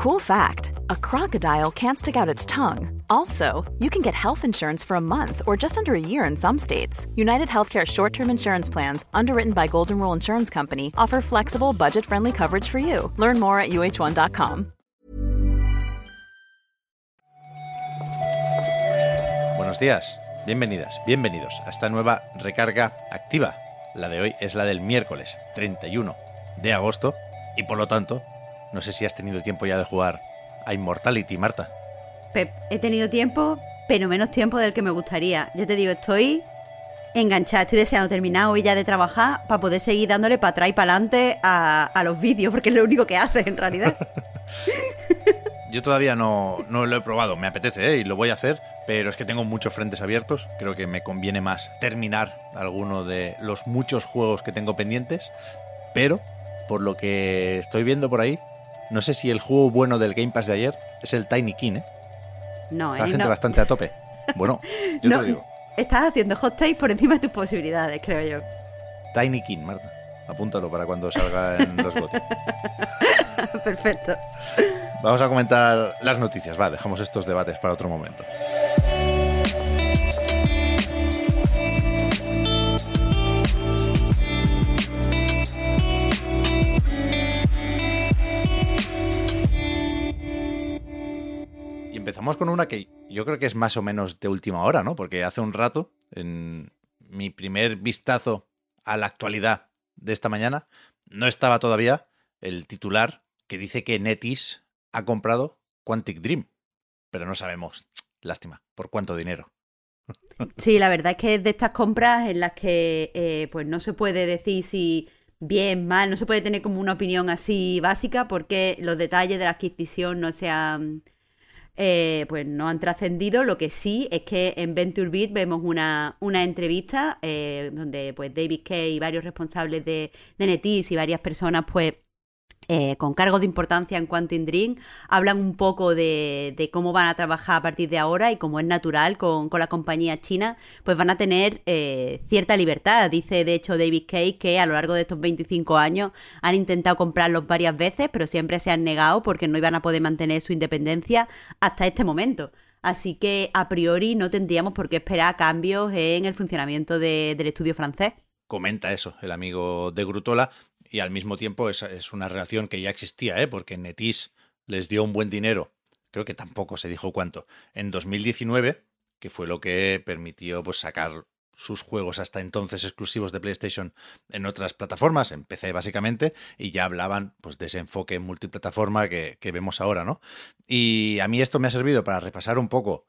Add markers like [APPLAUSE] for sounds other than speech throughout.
Cool fact a crocodile can't stick out its tongue. Also, you can get health insurance for a month or just under a year in some states. United Healthcare short term insurance plans, underwritten by Golden Rule Insurance Company, offer flexible, budget friendly coverage for you. Learn more at uh1.com. Buenos días, bienvenidas, bienvenidos a esta nueva recarga activa. La de hoy es la del miércoles 31 de agosto y por lo tanto no sé si has tenido tiempo ya de jugar a Immortality, Marta. Pep, he tenido tiempo, pero menos tiempo del que me gustaría. Ya te digo, estoy enganchada, estoy deseando terminar hoy ya de trabajar para poder seguir dándole para atrás y para adelante a, los vídeos, porque es lo único que hace en realidad. [LAUGHS] Yo todavía no, no, lo he probado, me apetece ¿eh? y lo voy a hacer, pero es que tengo muchos frentes abiertos. Creo que me conviene más terminar alguno de los muchos juegos que tengo pendientes, pero por lo que estoy viendo por ahí, no sé si el juego bueno del Game Pass de ayer es el Tiny King, ¿eh? No, Está la gente bastante a tope. [LAUGHS] Bueno, yo te lo digo. Estás haciendo hot take por encima de tus posibilidades, creo yo. Tiny King, Marta. Apúntalo para cuando salga en los botes. [LAUGHS] Perfecto. Vamos a comentar las noticias. Va, dejamos estos debates para otro momento. Empezamos con una que yo creo que es más o menos de última hora, ¿no? Porque hace un rato, en mi primer vistazo a la actualidad de esta mañana, no estaba todavía el titular que dice que Netis ha comprado Quantic Dream. Pero no sabemos, [TSK] lástima, por cuánto dinero. [LAUGHS] Sí, la verdad es que es de estas compras en las que eh, pues no se puede decir si bien, mal, no se puede tener como una opinión así básica porque los detalles de la adquisición no se han eh, pues no han trascendido. Lo que sí es que en Venture Beat vemos una, una entrevista eh, donde pues David Kay y varios responsables de, de Netis y varias personas pues eh, con cargos de importancia en Quantum Dream, hablan un poco de, cómo van a trabajar a partir de ahora y como es natural con, la compañía china, pues van a tener eh, cierta libertad. Dice de hecho David Kay que a lo largo de estos 25 años han intentado comprarlos varias veces, pero siempre se han negado porque no iban a poder mantener su independencia hasta este momento. Así que a priori no tendríamos por qué esperar cambios en el funcionamiento del estudio francés comenta eso el amigo de Grutola y al mismo tiempo es, es una relación que ya existía, ¿eh? porque Netis les dio un buen dinero, creo que tampoco se dijo cuánto, en 2019, que fue lo que permitió pues, sacar sus juegos hasta entonces exclusivos de PlayStation en otras plataformas, en PC básicamente, y ya hablaban pues, de ese enfoque multiplataforma que, que vemos ahora, ¿no? Y a mí esto me ha servido para repasar un poco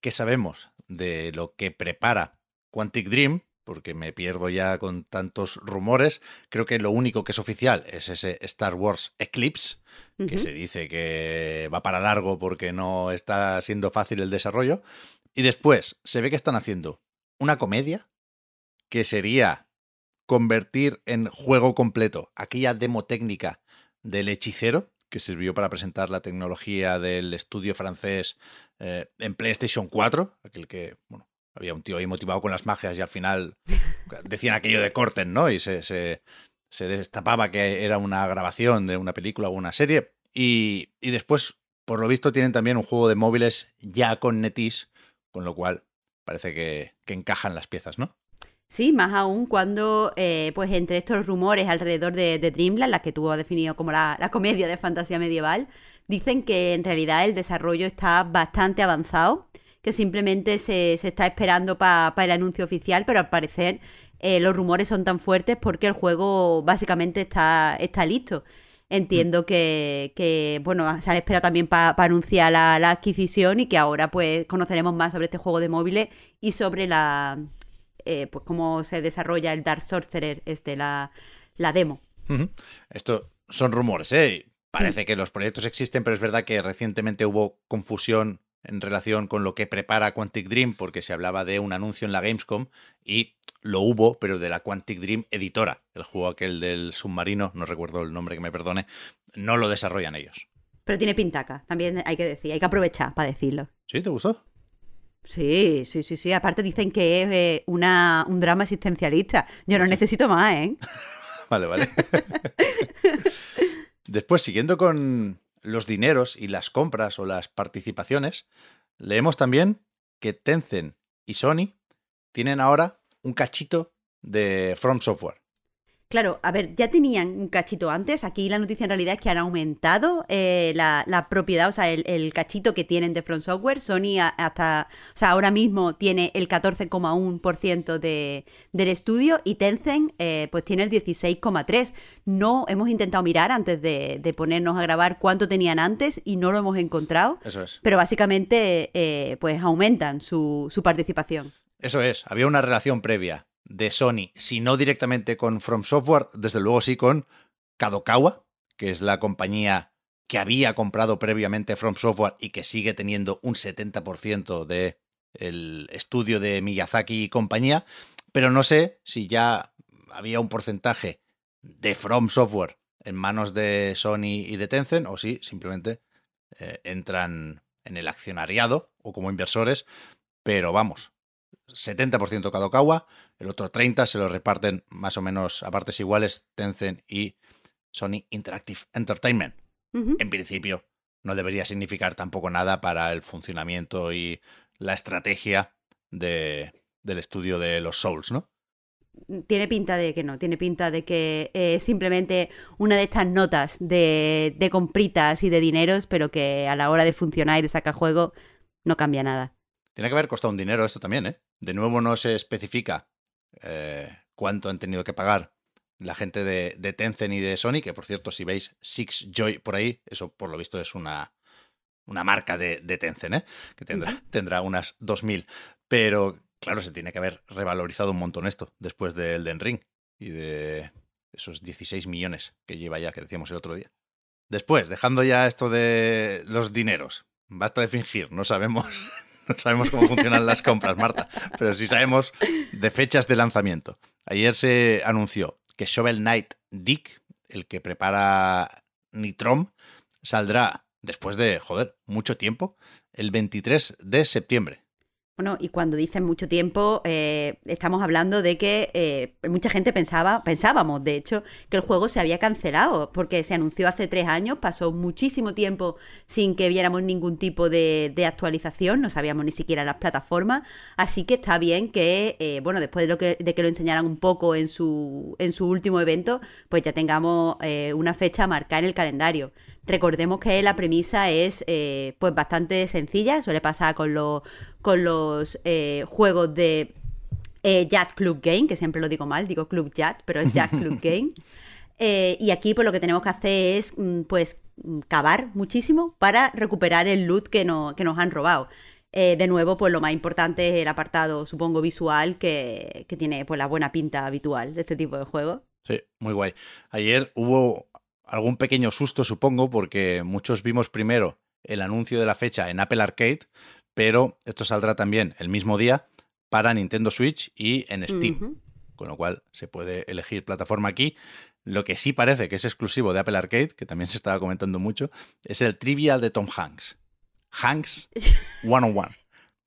qué sabemos de lo que prepara Quantic Dream, porque me pierdo ya con tantos rumores. Creo que lo único que es oficial es ese Star Wars Eclipse, que se dice que va para largo porque no está siendo fácil el desarrollo. Y después se ve que están haciendo una comedia que sería convertir en juego completo aquella demo técnica del hechicero que sirvió para presentar la tecnología del estudio francés eh, en PlayStation 4, aquel que, bueno, había un tío ahí motivado con las magias y al final [LAUGHS] decían aquello de corten, ¿no? Y se, se, destapaba que era una grabación de una película o una serie. Y, y, después, por lo visto, tienen también un juego de móviles ya con Netis, con lo cual parece que, que encajan las piezas, ¿no? Sí, más aún cuando, eh, pues entre estos rumores alrededor de, de Dreamland, la que tú has definido como la, la, comedia de fantasía medieval, dicen que en realidad el desarrollo está bastante avanzado que simplemente se, está esperando para el anuncio oficial, pero al parecer eh, los rumores son tan fuertes porque el juego básicamente está, está listo. Entiendo mm. que, bueno, se han esperado también para anunciar la, adquisición y que ahora pues conoceremos más sobre este juego de móviles y sobre la eh, pues cómo se desarrolla el Dark Sorcerer, este, la, la demo. Esto son rumores, ¿eh? Parece mm. que los proyectos existen, pero es verdad que recientemente hubo confusión en relación con lo que prepara Quantic Dream, porque se hablaba de un anuncio en la Gamescom y lo hubo, pero de la Quantic Dream editora. El juego aquel del submarino, no recuerdo el nombre que me perdone, no lo desarrollan ellos. Pero tiene pintaca, también hay que decir, hay que aprovechar para decirlo. ¿Sí? ¿Te gustó? Sí, sí, sí, sí. Aparte dicen que es eh, una, un drama existencialista. Yo no necesito más, ¿eh? [LAUGHS] vale, vale. [LAUGHS] Después, siguiendo con los dineros y las compras o las participaciones, leemos también que Tencent y Sony tienen ahora un cachito de From Software. Claro, a ver, ya tenían un cachito antes. Aquí la noticia en realidad es que han aumentado eh, la, propiedad, o sea, el, cachito que tienen de Front Software. Sony hasta, o sea, ahora mismo tiene el 14,1% de, del estudio y Tencent eh, pues tiene el 16,3%. No hemos intentado mirar antes de, ponernos a grabar cuánto tenían antes y no lo hemos encontrado. Eso es. Pero básicamente eh, pues aumentan su, su participación. Eso es, había una relación previa de Sony, si no directamente con From Software, desde luego sí con Kadokawa, que es la compañía que había comprado previamente From Software y que sigue teniendo un 70% de el estudio de Miyazaki y compañía, pero no sé si ya había un porcentaje de From Software en manos de Sony y de Tencent o si simplemente eh, entran en el accionariado o como inversores, pero vamos, 70% Kadokawa, el otro 30% se lo reparten más o menos a partes iguales Tencent y Sony Interactive Entertainment. En principio, no debería significar tampoco nada para el funcionamiento y la estrategia de, del estudio de los Souls, ¿no? Tiene pinta de que no, tiene pinta de que es simplemente una de estas notas de, de compritas y de dineros, pero que a la hora de funcionar y de sacar juego no cambia nada. Tiene que haber costado un dinero esto también, ¿eh? De nuevo no se especifica eh, cuánto han tenido que pagar la gente de, Tencent y de Sony, que por cierto, si veis Six Joy por ahí, eso por lo visto es una, una marca de, Tencent, ¿eh? que tendrá, tendrá unas 2.000. Pero claro, se tiene que haber revalorizado un montón esto después del Elden Ring y de esos 16 millones que lleva ya, que decíamos el otro día. Después, dejando ya esto de los dineros, basta de fingir, no sabemos [LAUGHS] no [LAUGHS] sabemos cómo funcionan las compras, Marta, pero sí sabemos de fechas de lanzamiento. Ayer se anunció que Shovel Knight Dick, el que prepara Nitrom, saldrá después de, joder, mucho tiempo, el 23 de septiembre. Bueno, y cuando dicen mucho tiempo, eh, estamos hablando de que eh, mucha gente pensaba, pensábamos, de hecho, que el juego se había cancelado, porque se anunció hace tres años, pasó muchísimo tiempo sin que viéramos ningún tipo de, actualización, no sabíamos ni siquiera las plataformas, así que está bien que, eh, bueno, después de, lo que, de que lo enseñaran un poco en su, en su último evento, pues ya tengamos una fecha marcada en el calendario. Recordemos que la premisa es eh, pues bastante sencilla, suele pasar con, los con los eh, juegos de eh, Club Game, que siempre lo digo mal, digo Club Yacht, pero es Jack Club [LAUGHS] Game. Eh, y aquí pues lo que tenemos que hacer es mm, pues cavar muchísimo para recuperar el loot que, no, que nos han robado. de nuevo, pues lo más importante es el apartado, supongo, visual, que, que tiene pues la buena pinta habitual de este tipo de juegos. Sí, muy guay. Ayer hubo algún pequeño susto, supongo, porque muchos vimos primero el anuncio de la fecha en Apple Arcade, pero esto saldrá también el mismo día para Nintendo Switch y en Steam. Con lo cual se puede elegir plataforma aquí. Lo que sí parece que es exclusivo de Apple Arcade, que también se estaba comentando mucho, es el Trivial de Tom Hanks. Hanks One on One.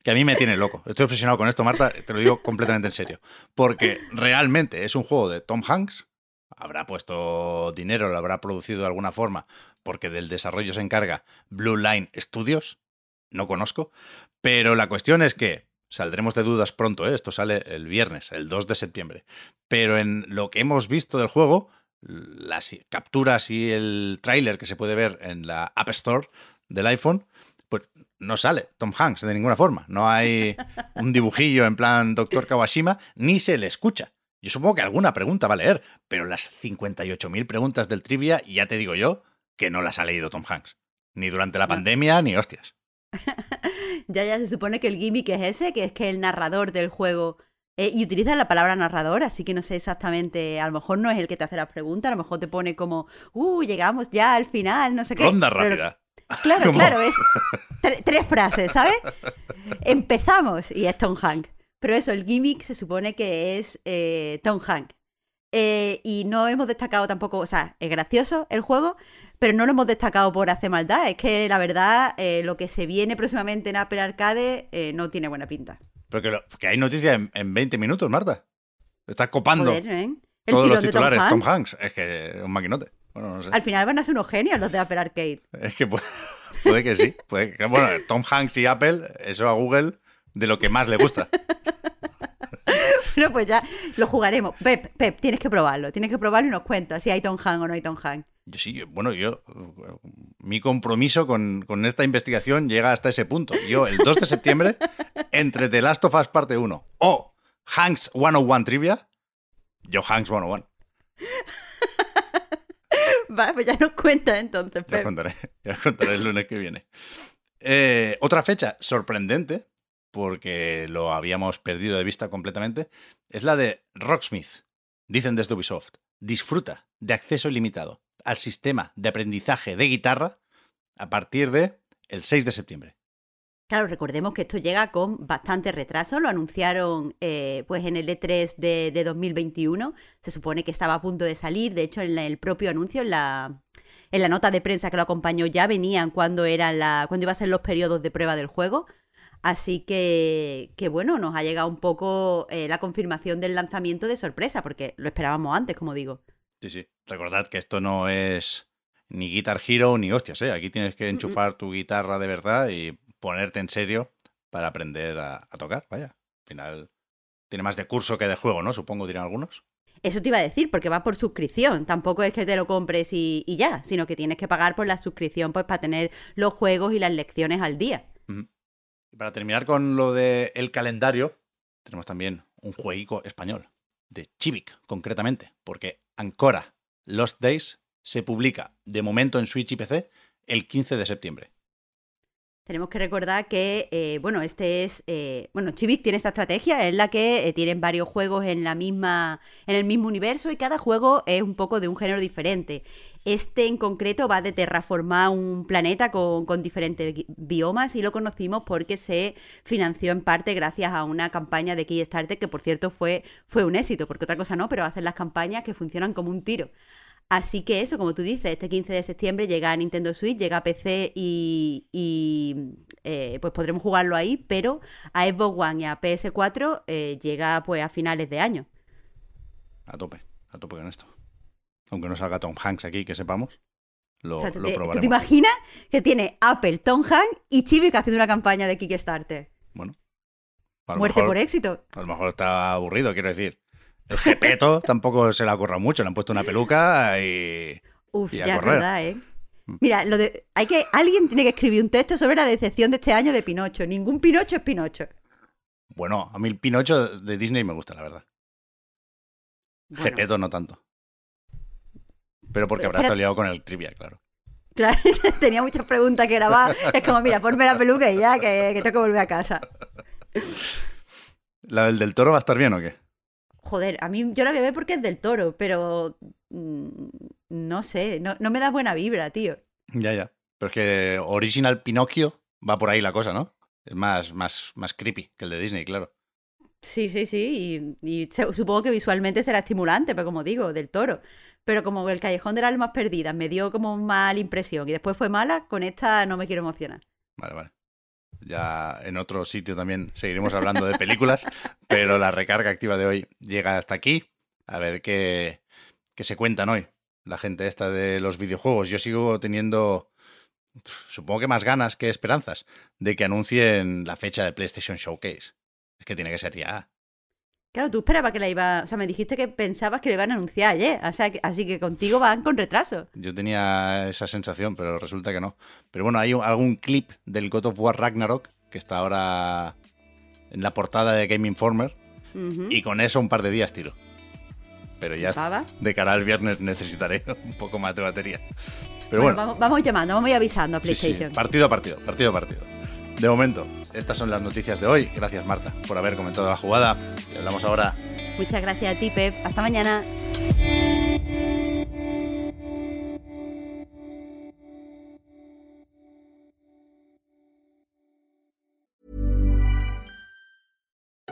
Que a mí me tiene loco. Estoy obsesionado con esto, Marta, te lo digo completamente en serio. Porque realmente es un juego de Tom Hanks habrá puesto dinero, lo habrá producido de alguna forma, porque del desarrollo se encarga Blue Line Studios, no conozco, pero la cuestión es que saldremos de dudas pronto, ¿eh? esto sale el viernes, el 2 de septiembre, pero en lo que hemos visto del juego, las capturas y el tráiler que se puede ver en la App Store del iPhone, pues no sale Tom Hanks de ninguna forma. No hay un dibujillo en plan Doctor Kawashima, ni se le escucha. Yo supongo que alguna pregunta va a leer, pero las 58.000 preguntas del trivia, ya te digo yo, que no las ha leído Tom Hanks. Ni durante la pandemia, ni hostias. [LAUGHS] ya, ya se supone que el gimmick es ese, que es que el narrador del juego... Eh, y utiliza la palabra narrador, así que no sé exactamente, a lo mejor no es el que te hace la pregunta, a lo mejor te pone como, uh, llegamos ya al final, no sé qué. Ronda rápida. [LAUGHS] claro, claro, es tres frases, ¿sabes? Empezamos y es Tom Hanks. Pero eso, el gimmick se supone que es eh, Tom Hanks. Eh, y no hemos destacado tampoco, o sea, es gracioso el juego, pero no lo hemos destacado por hacer maldad. Es que la verdad, eh, lo que se viene próximamente en Apple Arcade no tiene buena pinta. Pero que, hay noticias en, 20 minutos, Marta. Estás copando. Todos los Tom titulares Tom Hanks. Es que un maquinote. Bueno, no sé. Al final van a ser unos genios los de Apple Arcade. Es que puede, [LAUGHS] puede que sí. Puede que- bueno, Tom Hanks y Apple, eso a Google, de lo que más le gusta. [LAUGHS] Bueno, pues ya lo jugaremos. Pep, Pep, tienes que probarlo. Tienes que probarlo y nos cuentas si hay Tom Hanks o no hay Tom Hanks. Yo sí, bueno, yo. Mi compromiso con, con esta investigación llega hasta ese punto. Yo, el 2 de septiembre, [LAUGHS] entre The Last of Us Parte 1 o Hanks 101 Trivia, yo Hanks 101. [LAUGHS] Vale, pues ya nos cuentas entonces, Ya os Pep. contaré, ya os contaré el lunes que viene. Eh, otra fecha sorprendente, porque lo habíamos perdido de vista completamente, es la de Rocksmith. Dicen desde Ubisoft, disfruta de acceso ilimitado al sistema de aprendizaje de guitarra a partir de el 6 de septiembre. Claro, recordemos que esto llega con bastante retraso. Lo anunciaron eh, pues en el E3 de, de 2021. Se supone que estaba a punto de salir. De hecho, en el propio anuncio, en la, en la nota de prensa que lo acompañó, ya venían cuando, eran la, cuando iban a ser los periodos de prueba del juego. Así que, que bueno, nos ha llegado un poco eh, la confirmación del lanzamiento de sorpresa, porque lo esperábamos antes, como digo. Sí, sí. Recordad que esto no es ni Guitar Hero ni hostias, ¿eh? Aquí tienes que enchufar tu guitarra de verdad y ponerte en serio para aprender a, a tocar. Vaya, al final tiene más de curso que de juego, ¿no? Supongo, dirán algunos. Eso te iba a decir, porque va por suscripción. Tampoco es que te lo compres y, y ya, sino que tienes que pagar por la suscripción pues para tener los juegos y las lecciones al día. Y para terminar con lo del el calendario, tenemos también un jueguico español, de Chivic, concretamente, porque Ancora Lost Days se publica de momento en Switch y PC el 15 de septiembre. Tenemos que recordar que, eh, bueno, este es, eh, bueno, Chibic tiene esta estrategia en la que eh, tienen varios juegos en la misma, en el mismo universo y cada juego es un poco de un género diferente. Este en concreto va de terraformar un planeta con, con diferentes bi- biomas y lo conocimos porque se financió en parte gracias a una campaña de Kickstarter que por cierto fue, fue un éxito, porque otra cosa no, pero hacen las campañas que funcionan como un tiro. Así que eso, como tú dices, este 15 de septiembre llega a Nintendo Switch, llega a PC y, y, eh, pues podremos jugarlo ahí, pero a Xbox One y a PS4 eh, llega pues a finales de año. A tope, a tope con esto. Aunque no salga Tom Hanks aquí, que sepamos, lo, O sea, ¿tú, lo te, tú probaremos. te imaginas que tiene Apple, Tom Hanks y Chibic haciendo una campaña de Kickstarter? Bueno, Muerte mejor, por éxito. a lo mejor está aburrido, quiero decir. El Gepeto [LAUGHS] tampoco se le ha corrado mucho, le han puesto una peluca y... Uf, Y a ya es correr. verdad, ¿eh? Mira, lo de, hay que, alguien tiene que escribir un texto sobre la decepción de este año de Pinocho. Ningún Pinocho es Pinocho. Bueno, a mí el Pinocho de Disney me gusta, la verdad. Bueno, Gepeto no tanto. Pero porque habrá estado liado con el trivia, claro. Claro, [LAUGHS] tenía muchas preguntas que grabar. Es como, mira, ponme la peluca y ya, que, que tengo que volver a casa. ¿La del del toro va a estar bien o qué? Joder, a mí yo la voy a ver porque es del toro, pero mm, no sé, no, no me da buena vibra, tío. Ya, ya. Pero es que Original Pinocchio va por ahí la cosa, ¿no? Es más, más, más creepy que el de Disney, claro. Sí, sí, sí, y, supongo que visualmente será estimulante, pero como digo, del toro. Pero como el Callejón de las Almas Perdidas me dio como mal impresión y después fue mala, con esta no me quiero emocionar. Vale, vale. Ya en otro sitio también seguiremos hablando de películas, [LAUGHS] pero la recarga activa de hoy llega hasta aquí. A ver qué, qué se cuentan hoy la gente esta de los videojuegos. Yo sigo teniendo, supongo que más ganas que esperanzas, de que anuncien la fecha del PlayStation Showcase. Es que tiene que ser ya. Claro, tú esperabas que la iba, o sea, me dijiste que pensabas que la iban a anunciar ayer, o sea, que- así que contigo van con retraso. Yo tenía esa sensación, pero resulta que no. Pero bueno, hay un- algún clip del God of War Ragnarok que está ahora en la portada de Game Informer y con eso un par de días tiro. Pero ya de cara al viernes necesitaré [LAUGHS] un poco más de batería. Pero Bueno, bueno, vamos, vamos llamando, vamos a ir avisando a sí, sí, PlayStation. partido a partido, partido a partido. De momento, estas son las noticias de hoy. Gracias Marta por haber comentado la jugada. Y hablamos ahora Muchas gracias a ti, Pep. Hasta mañana.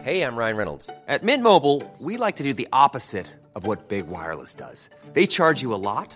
Hey, I'm Ryan Reynolds. At Mint Mobile, we like to do the opposite of what Big Wireless does. They charge you a lot,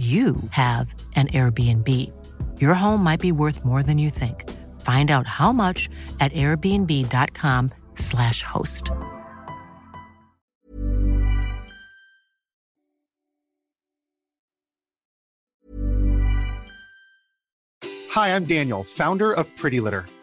you have an Airbnb. Your home might be worth more than you think. Find out how much at airbnb.com/slash host. Hi, I'm Daniel, founder of Pretty Litter.